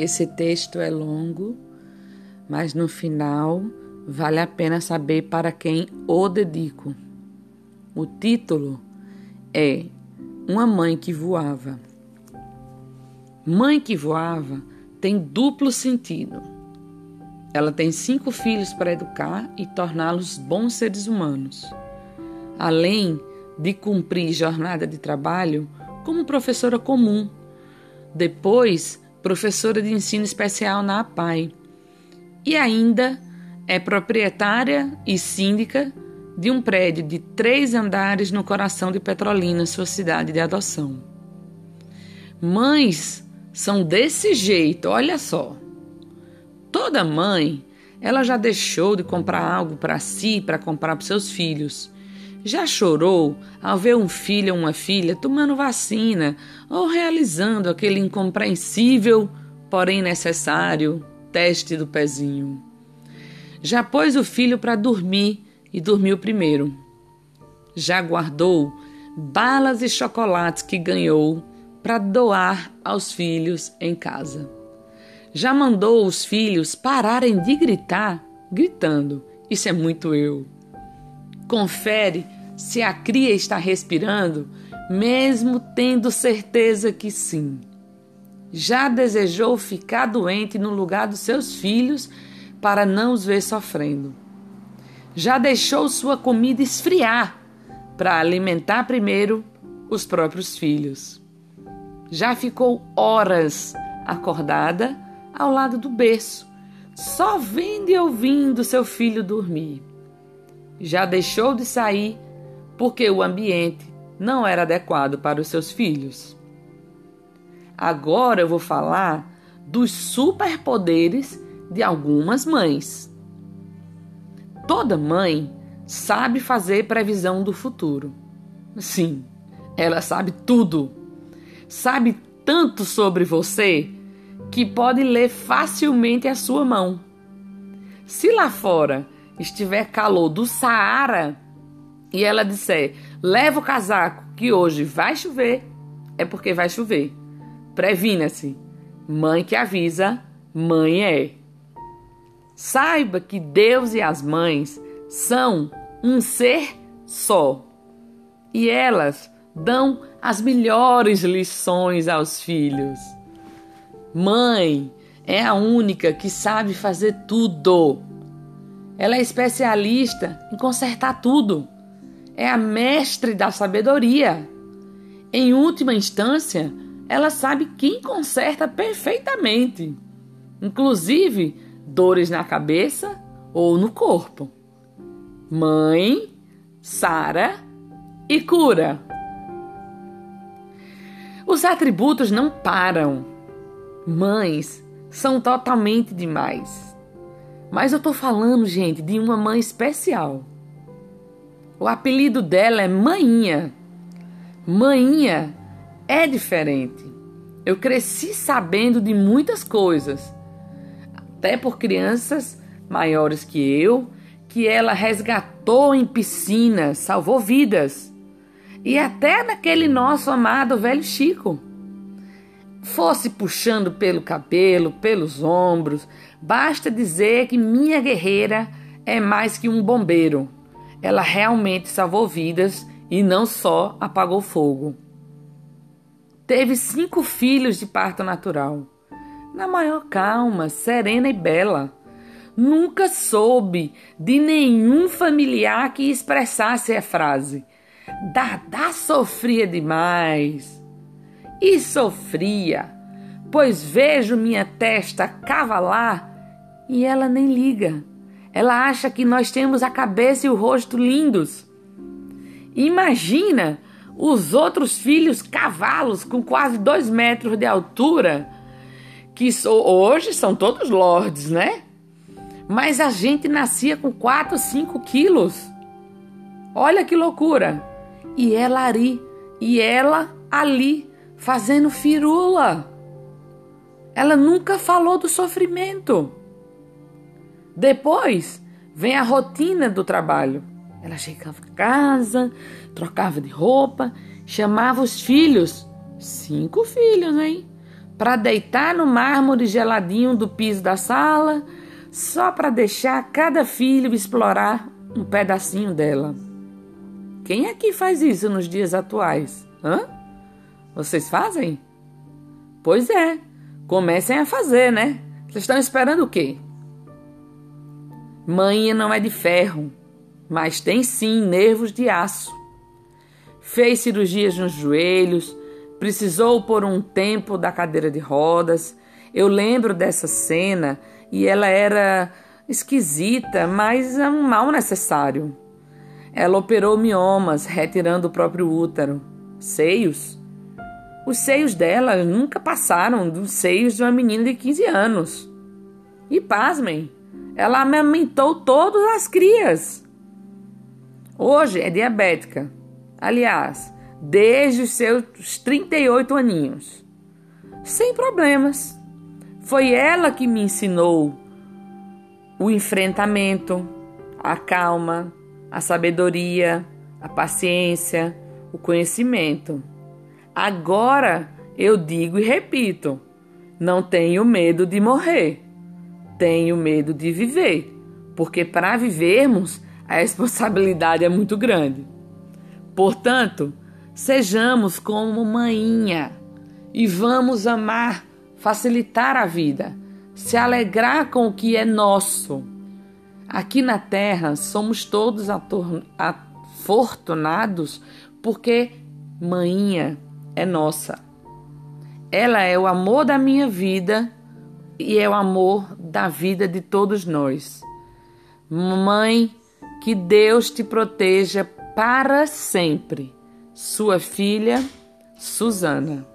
Esse texto é longo, mas no final vale a pena saber para quem o dedico. O título é Uma Mãe que Voava. Mãe que voava tem duplo sentido. Ela tem cinco filhos para educar e torná-los bons seres humanos. Além de cumprir jornada de trabalho como professora comum, depois professora de ensino especial na APAI, e ainda é proprietária e síndica de um prédio de três andares no coração de Petrolina, sua cidade de adoção. Mães são desse jeito, olha só. Toda mãe, ela já deixou de comprar algo para si, para comprar para seus filhos. Já chorou ao ver um filho ou uma filha tomando vacina ou realizando aquele incompreensível, porém necessário, teste do pezinho? Já pôs o filho para dormir e dormiu primeiro. Já guardou balas e chocolates que ganhou para doar aos filhos em casa. Já mandou os filhos pararem de gritar, gritando: Isso é muito eu. Confere se a cria está respirando, mesmo tendo certeza que sim. Já desejou ficar doente no lugar dos seus filhos para não os ver sofrendo. Já deixou sua comida esfriar para alimentar primeiro os próprios filhos. Já ficou horas acordada ao lado do berço, só vendo e ouvindo seu filho dormir. Já deixou de sair porque o ambiente não era adequado para os seus filhos. Agora eu vou falar dos superpoderes de algumas mães. Toda mãe sabe fazer previsão do futuro. Sim, ela sabe tudo. Sabe tanto sobre você que pode ler facilmente a sua mão. Se lá fora estiver calor do Saara e ela disser: leva o casaco que hoje vai chover, é porque vai chover. Previna-se. Mãe que avisa, mãe é. Saiba que Deus e as mães são um ser só. E elas dão as melhores lições aos filhos. Mãe é a única que sabe fazer tudo. Ela é especialista em consertar tudo. É a mestre da sabedoria. Em última instância, ela sabe quem conserta perfeitamente. Inclusive, dores na cabeça ou no corpo. Mãe, Sara e cura. Os atributos não param. Mães são totalmente demais. Mas eu tô falando, gente, de uma mãe especial. O apelido dela é Maninha. Maninha é diferente. Eu cresci sabendo de muitas coisas até por crianças maiores que eu, que ela resgatou em piscinas, salvou vidas. E até naquele nosso amado velho Chico. Fosse puxando pelo cabelo, pelos ombros, basta dizer que minha guerreira é mais que um bombeiro. Ela realmente salvou vidas e não só apagou fogo. Teve cinco filhos de parto natural na maior calma, serena e bela. Nunca soube de nenhum familiar que expressasse a frase: Dada sofria demais. E sofria, pois vejo minha testa cavalar e ela nem liga. Ela acha que nós temos a cabeça e o rosto lindos. Imagina os outros filhos cavalos com quase dois metros de altura que hoje são todos lords, né? Mas a gente nascia com 4, 5 quilos. Olha que loucura! E ela ali, e ela ali, fazendo firula. Ela nunca falou do sofrimento. Depois vem a rotina do trabalho. Ela chegava em casa, trocava de roupa, chamava os filhos. Cinco filhos, hein? para deitar no mármore geladinho do piso da sala, só para deixar cada filho explorar um pedacinho dela. Quem é que faz isso nos dias atuais? Hã? Vocês fazem? Pois é, comecem a fazer, né? Vocês estão esperando o quê? Mãe não é de ferro, mas tem sim nervos de aço. Fez cirurgias nos joelhos, precisou por um tempo da cadeira de rodas. Eu lembro dessa cena e ela era esquisita, mas é um mal necessário. Ela operou miomas, retirando o próprio útero. Seios? Os seios dela nunca passaram dos seios de uma menina de 15 anos. E pasmem, ela amamentou todas as crias. Hoje é diabética. Aliás, desde os seus 38 aninhos. Sem problemas. Foi ela que me ensinou o enfrentamento, a calma, a sabedoria, a paciência, o conhecimento. Agora eu digo e repito: não tenho medo de morrer, tenho medo de viver, porque para vivermos a responsabilidade é muito grande. Portanto, sejamos como maninha e vamos amar, facilitar a vida, se alegrar com o que é nosso. Aqui na terra somos todos afortunados porque maninha é nossa. Ela é o amor da minha vida e é o amor da vida de todos nós. Mãe, que Deus te proteja para sempre. Sua filha, Susana.